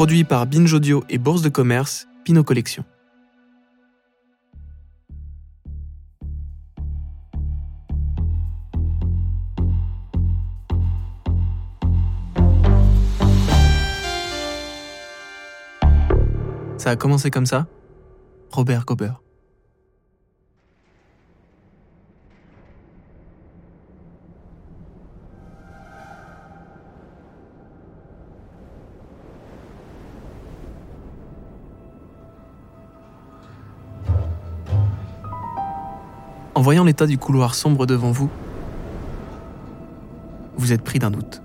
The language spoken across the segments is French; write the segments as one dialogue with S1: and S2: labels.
S1: Produit par Binge Audio et Bourse de Commerce, Pinot Collection. Ça a commencé comme ça? Robert Gobert. En voyant l'état du couloir sombre devant vous, vous êtes pris d'un doute.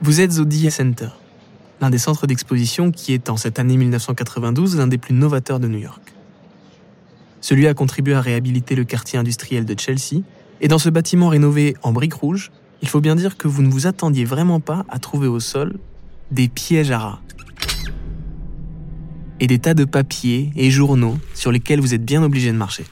S1: Vous êtes au DIA Center, l'un des centres d'exposition qui est en cette année 1992 l'un des plus novateurs de New York. Celui a contribué à réhabiliter le quartier industriel de Chelsea, et dans ce bâtiment rénové en briques rouges, il faut bien dire que vous ne vous attendiez vraiment pas à trouver au sol des pièges à rats et des tas de papiers et journaux sur lesquels vous êtes bien obligé de marcher.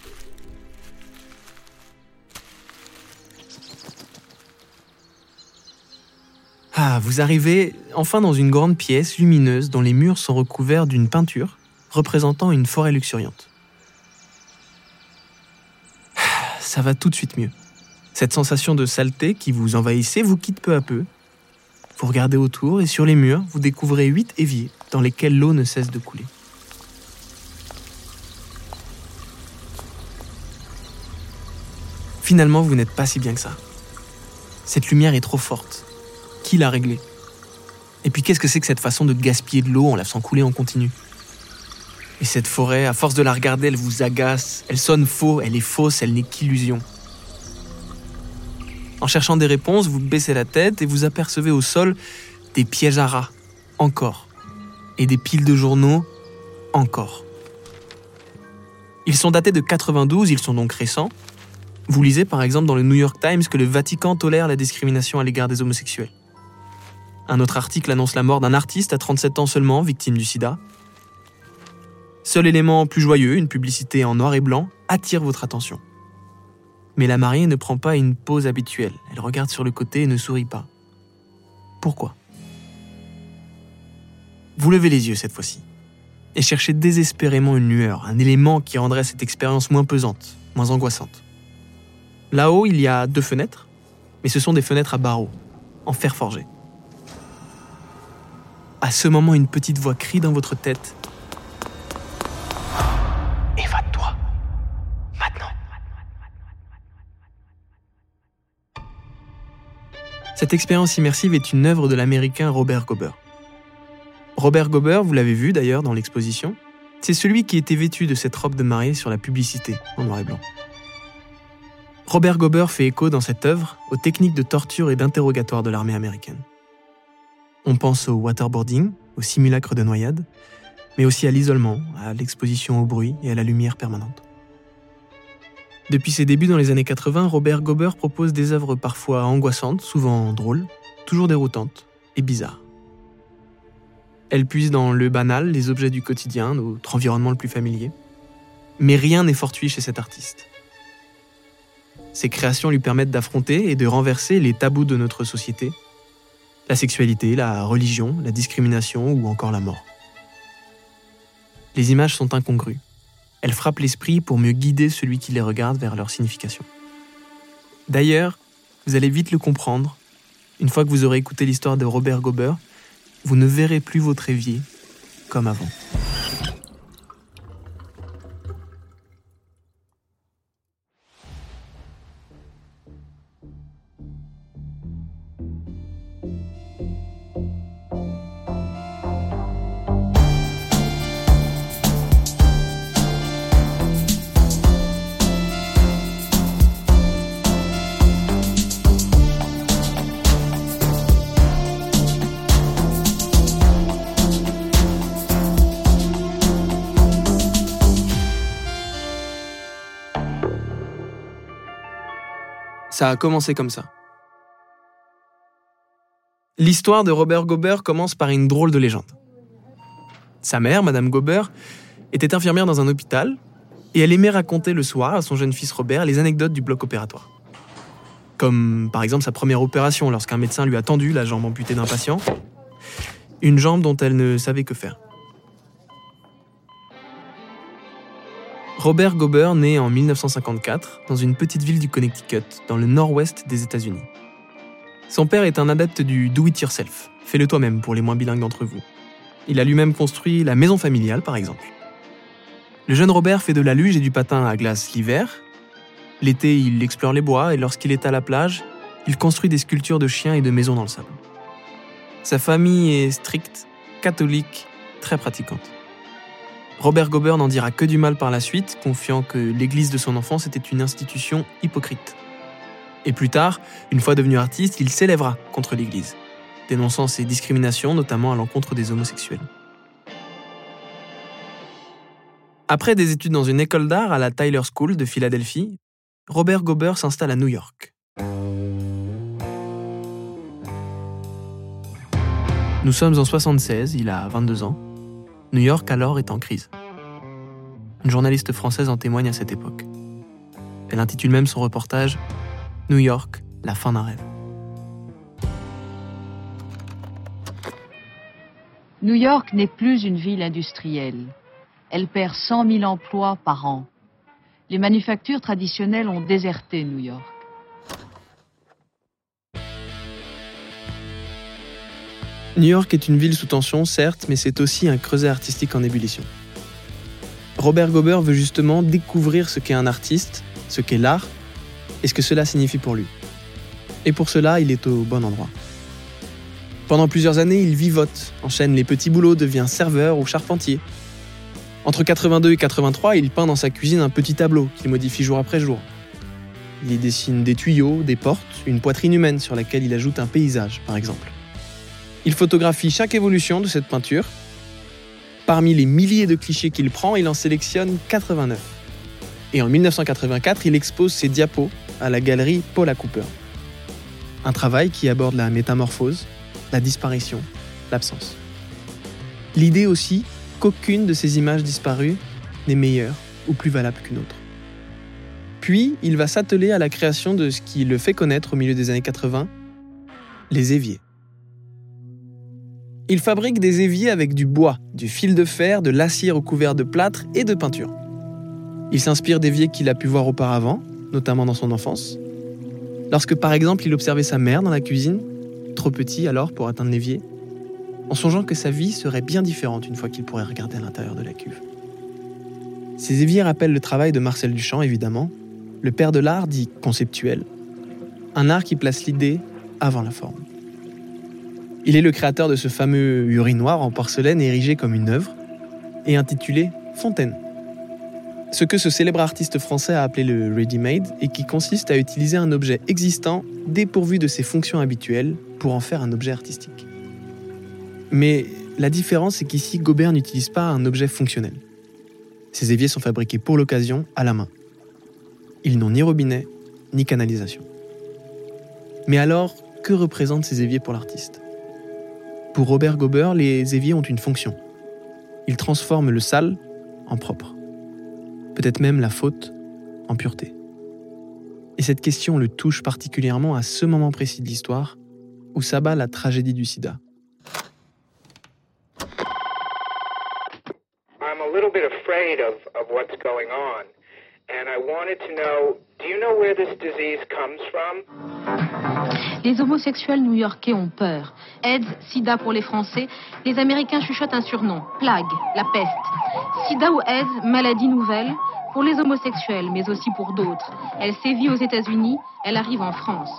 S1: Ah, vous arrivez enfin dans une grande pièce lumineuse dont les murs sont recouverts d'une peinture représentant une forêt luxuriante. Ah, ça va tout de suite mieux. Cette sensation de saleté qui vous envahissait vous quitte peu à peu. Vous regardez autour et sur les murs, vous découvrez huit éviers dans lesquels l'eau ne cesse de couler. Finalement, vous n'êtes pas si bien que ça. Cette lumière est trop forte. Qui l'a réglée? Et puis qu'est-ce que c'est que cette façon de gaspiller de l'eau en la faisant couler en continu? Et cette forêt, à force de la regarder, elle vous agace, elle sonne faux, elle est fausse, elle n'est qu'illusion. En cherchant des réponses, vous baissez la tête et vous apercevez au sol des pièges à rats, encore, et des piles de journaux, encore. Ils sont datés de 92, ils sont donc récents, vous lisez par exemple dans le New York Times que le Vatican tolère la discrimination à l'égard des homosexuels. Un autre article annonce la mort d'un artiste à 37 ans seulement, victime du sida. Seul élément plus joyeux, une publicité en noir et blanc, attire votre attention. Mais la mariée ne prend pas une pause habituelle. Elle regarde sur le côté et ne sourit pas. Pourquoi? Vous levez les yeux cette fois-ci et cherchez désespérément une lueur, un élément qui rendrait cette expérience moins pesante, moins angoissante. Là-haut, il y a deux fenêtres, mais ce sont des fenêtres à barreaux, en fer forgé. À ce moment, une petite voix crie dans votre tête. Évade-toi. Maintenant. Cette expérience immersive est une œuvre de l'américain Robert Gober. Robert Gober, vous l'avez vu d'ailleurs dans l'exposition, c'est celui qui était vêtu de cette robe de mariée sur la publicité en noir et blanc. Robert Gober fait écho dans cette œuvre aux techniques de torture et d'interrogatoire de l'armée américaine. On pense au waterboarding, au simulacre de noyade, mais aussi à l'isolement, à l'exposition au bruit et à la lumière permanente. Depuis ses débuts dans les années 80, Robert Gober propose des œuvres parfois angoissantes, souvent drôles, toujours déroutantes et bizarres. Elle puise dans le banal, les objets du quotidien, notre environnement le plus familier. Mais rien n'est fortuit chez cet artiste. Ses créations lui permettent d'affronter et de renverser les tabous de notre société. La sexualité, la religion, la discrimination ou encore la mort. Les images sont incongrues. Elles frappent l'esprit pour mieux guider celui qui les regarde vers leur signification. D'ailleurs, vous allez vite le comprendre. Une fois que vous aurez écouté l'histoire de Robert Gober, vous ne verrez plus votre évier comme avant. Ça a commencé comme ça. L'histoire de Robert Gober commence par une drôle de légende. Sa mère, Madame Gober, était infirmière dans un hôpital et elle aimait raconter le soir à son jeune fils Robert les anecdotes du bloc opératoire. comme par exemple sa première opération lorsqu'un médecin lui a tendu la jambe amputée d'un patient, une jambe dont elle ne savait que faire. Robert Gober naît en 1954 dans une petite ville du Connecticut, dans le nord-ouest des États-Unis. Son père est un adepte du do-it-yourself, fais-le toi-même pour les moins bilingues d'entre vous. Il a lui-même construit la maison familiale, par exemple. Le jeune Robert fait de la luge et du patin à glace l'hiver. L'été, il explore les bois et lorsqu'il est à la plage, il construit des sculptures de chiens et de maisons dans le sable. Sa famille est stricte, catholique, très pratiquante. Robert Gober n'en dira que du mal par la suite, confiant que l'église de son enfance était une institution hypocrite. Et plus tard, une fois devenu artiste, il s'élèvera contre l'église, dénonçant ses discriminations, notamment à l'encontre des homosexuels. Après des études dans une école d'art à la Tyler School de Philadelphie, Robert Gober s'installe à New York. Nous sommes en 76, il a 22 ans. New York alors est en crise. Une journaliste française en témoigne à cette époque. Elle intitule même son reportage New York, la fin d'un rêve.
S2: New York n'est plus une ville industrielle. Elle perd 100 000 emplois par an. Les manufactures traditionnelles ont déserté New York.
S1: New York est une ville sous tension, certes, mais c'est aussi un creuset artistique en ébullition. Robert Gober veut justement découvrir ce qu'est un artiste, ce qu'est l'art, et ce que cela signifie pour lui. Et pour cela, il est au bon endroit. Pendant plusieurs années, il vivote, enchaîne les petits boulots, devient serveur ou charpentier. Entre 82 et 83, il peint dans sa cuisine un petit tableau qu'il modifie jour après jour. Il y dessine des tuyaux, des portes, une poitrine humaine sur laquelle il ajoute un paysage, par exemple. Il photographie chaque évolution de cette peinture. Parmi les milliers de clichés qu'il prend, il en sélectionne 89. Et en 1984, il expose ses diapos à la galerie Paula Cooper. Un travail qui aborde la métamorphose, la disparition, l'absence. L'idée aussi qu'aucune de ces images disparues n'est meilleure ou plus valable qu'une autre. Puis, il va s'atteler à la création de ce qui le fait connaître au milieu des années 80, les éviers. Il fabrique des éviers avec du bois, du fil de fer, de l'acier recouvert de plâtre et de peinture. Il s'inspire d'éviers qu'il a pu voir auparavant, notamment dans son enfance. Lorsque par exemple il observait sa mère dans la cuisine, trop petit alors pour atteindre l'évier, en songeant que sa vie serait bien différente une fois qu'il pourrait regarder à l'intérieur de la cuve. Ces éviers rappellent le travail de Marcel Duchamp, évidemment, le père de l'art dit conceptuel, un art qui place l'idée avant la forme. Il est le créateur de ce fameux urinoir en porcelaine érigé comme une œuvre et intitulé Fontaine. Ce que ce célèbre artiste français a appelé le ready-made et qui consiste à utiliser un objet existant dépourvu de ses fonctions habituelles pour en faire un objet artistique. Mais la différence est qu'ici, Gobert n'utilise pas un objet fonctionnel. Ces éviers sont fabriqués pour l'occasion à la main. Ils n'ont ni robinet, ni canalisation. Mais alors, que représentent ces éviers pour l'artiste? Pour Robert Gober, les éviers ont une fonction. Ils transforment le sale en propre. Peut-être même la faute en pureté. Et cette question le touche particulièrement à ce moment précis de l'histoire où s'abat la tragédie du sida. I'm a little bit afraid of, what's going on. And I wanted to know, do you know where?
S2: Les homosexuels new-yorkais ont peur. AIDS, sida pour les Français, les Américains chuchotent un surnom, plague, la peste. Sida ou AIDS, maladie nouvelle, pour les homosexuels, mais aussi pour d'autres. Elle sévit aux États-Unis, elle arrive en France.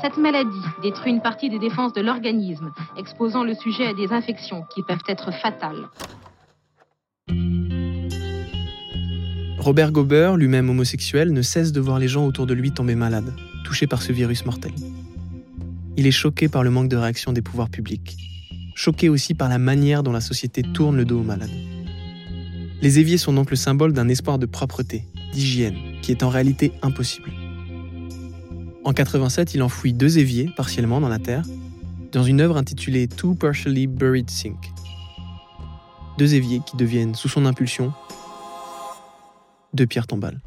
S2: Cette maladie détruit une partie des défenses de l'organisme, exposant le sujet à des infections qui peuvent être fatales.
S1: Robert Gober, lui-même homosexuel, ne cesse de voir les gens autour de lui tomber malades, touchés par ce virus mortel. Il est choqué par le manque de réaction des pouvoirs publics, choqué aussi par la manière dont la société tourne le dos aux malades. Les éviers sont donc le symbole d'un espoir de propreté, d'hygiène, qui est en réalité impossible. En 87, il enfouit deux éviers partiellement dans la terre, dans une œuvre intitulée Two Partially Buried Sink. Deux éviers qui deviennent, sous son impulsion, deux pierres tombales.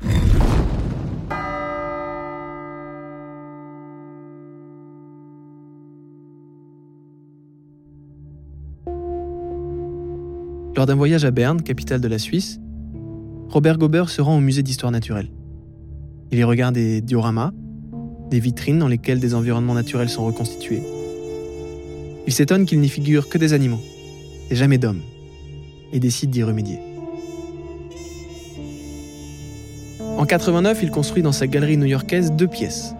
S1: Lors d'un voyage à Berne, capitale de la Suisse, Robert Gober se rend au musée d'histoire naturelle. Il y regarde des dioramas, des vitrines dans lesquelles des environnements naturels sont reconstitués. Il s'étonne qu'il n'y figure que des animaux, et jamais d'hommes, et décide d'y remédier. En 89, il construit dans sa galerie new-yorkaise deux pièces,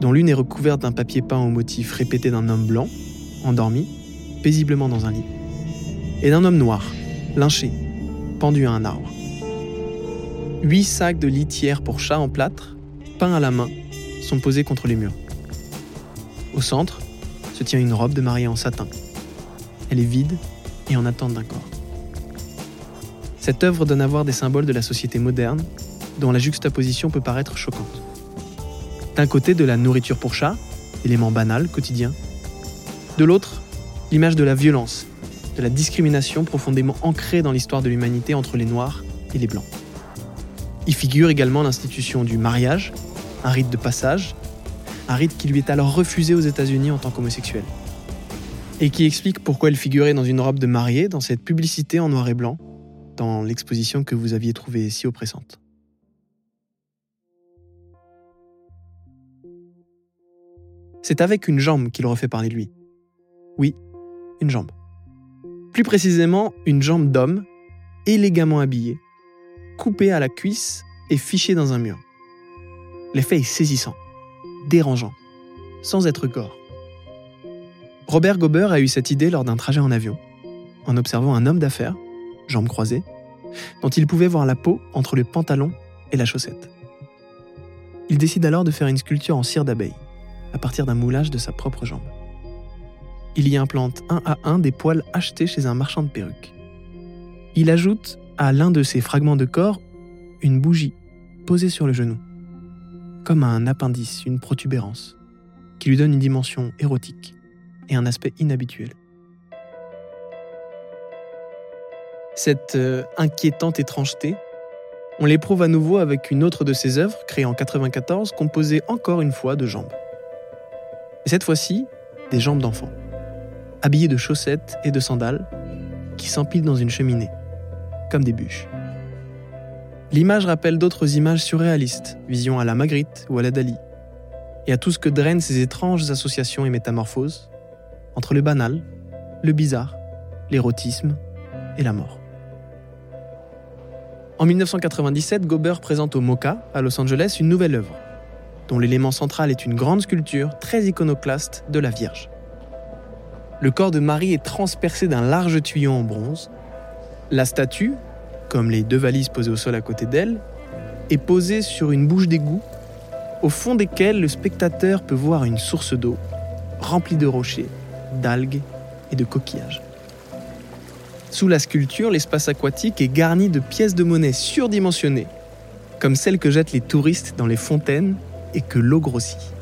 S1: dont l'une est recouverte d'un papier peint au motif répété d'un homme blanc, endormi, paisiblement dans un lit, et d'un homme noir, lynché, pendu à un arbre. Huit sacs de litière pour chat en plâtre, peints à la main, sont posés contre les murs. Au centre se tient une robe de mariée en satin. Elle est vide et en attente d'un corps. Cette œuvre donne à voir des symboles de la société moderne, dont la juxtaposition peut paraître choquante. D'un côté, de la nourriture pour chat, élément banal, quotidien. De l'autre, l'image de la violence, de la discrimination profondément ancrée dans l'histoire de l'humanité entre les Noirs et les Blancs. Y figure également l'institution du mariage, un rite de passage, un rite qui lui est alors refusé aux États-Unis en tant qu'homosexuel. Et qui explique pourquoi elle figurait dans une robe de mariée dans cette publicité en noir et blanc, dans l'exposition que vous aviez trouvée si oppressante. C'est avec une jambe qu'il refait parler de lui. Oui, une jambe. Plus précisément, une jambe d'homme, élégamment habillée, coupé à la cuisse et fiché dans un mur. L'effet est saisissant, dérangeant, sans être gore. Robert Gober a eu cette idée lors d'un trajet en avion, en observant un homme d'affaires, jambes croisées, dont il pouvait voir la peau entre le pantalon et la chaussette. Il décide alors de faire une sculpture en cire d'abeille, à partir d'un moulage de sa propre jambe. Il y implante un à un des poils achetés chez un marchand de perruques. Il ajoute à l'un de ces fragments de corps une bougie posée sur le genou, comme un appendice, une protubérance, qui lui donne une dimension érotique et un aspect inhabituel. Cette euh, inquiétante étrangeté, on l'éprouve à nouveau avec une autre de ses œuvres, créée en 1994, composée encore une fois de jambes. Et cette fois-ci, des jambes d'enfant, habillées de chaussettes et de sandales, qui s'empilent dans une cheminée comme des bûches. L'image rappelle d'autres images surréalistes, vision à la Magritte ou à la Dali, et à tout ce que drainent ces étranges associations et métamorphoses entre le banal, le bizarre, l'érotisme et la mort. En 1997, Gober présente au MoCA, à Los Angeles, une nouvelle œuvre, dont l'élément central est une grande sculpture très iconoclaste de la Vierge. Le corps de Marie est transpercé d'un large tuyau en bronze, la statue, comme les deux valises posées au sol à côté d'elle, est posée sur une bouche d'égout, au fond desquelles le spectateur peut voir une source d'eau, remplie de rochers, d'algues et de coquillages. Sous la sculpture, l'espace aquatique est garni de pièces de monnaie surdimensionnées, comme celles que jettent les touristes dans les fontaines et que l'eau grossit.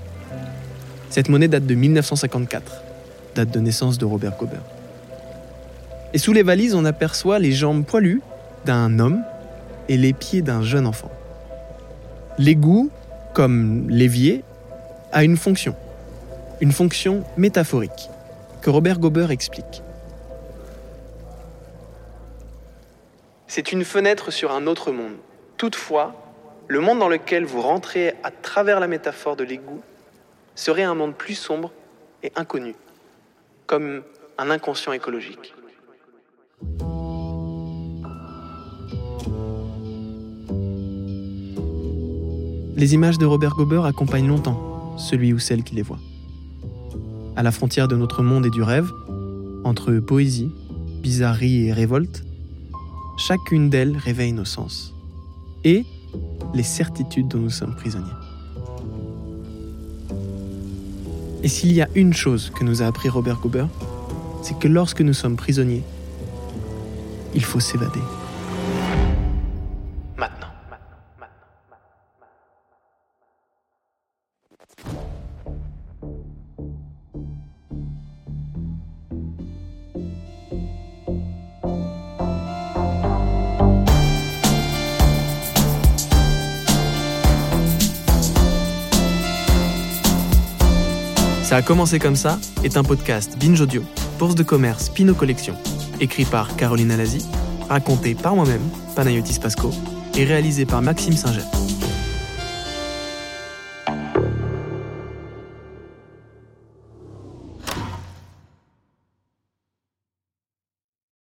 S1: Cette monnaie date de 1954, date de naissance de Robert Gober. Et sous les valises, on aperçoit les jambes poilues d'un homme et les pieds d'un jeune enfant. L'égout, comme l'évier, a une fonction, une fonction métaphorique, que Robert Gober explique. C'est une fenêtre sur un autre monde. Toutefois, le monde dans lequel vous rentrez à travers la métaphore de l'égout serait un monde plus sombre et inconnu, comme un inconscient écologique. Les images de Robert Gober accompagnent longtemps celui ou celle qui les voit. À la frontière de notre monde et du rêve, entre poésie, bizarrerie et révolte, chacune d'elles réveille nos sens et les certitudes dont nous sommes prisonniers. Et s'il y a une chose que nous a appris Robert Gober, c'est que lorsque nous sommes prisonniers, il faut s'évader. Ça a commencé comme ça est un podcast Binge Audio, Bourse de commerce Pinot Collection, écrit par Caroline Alazi, raconté par moi-même, Panayotis Pasco, et réalisé par Maxime Singer.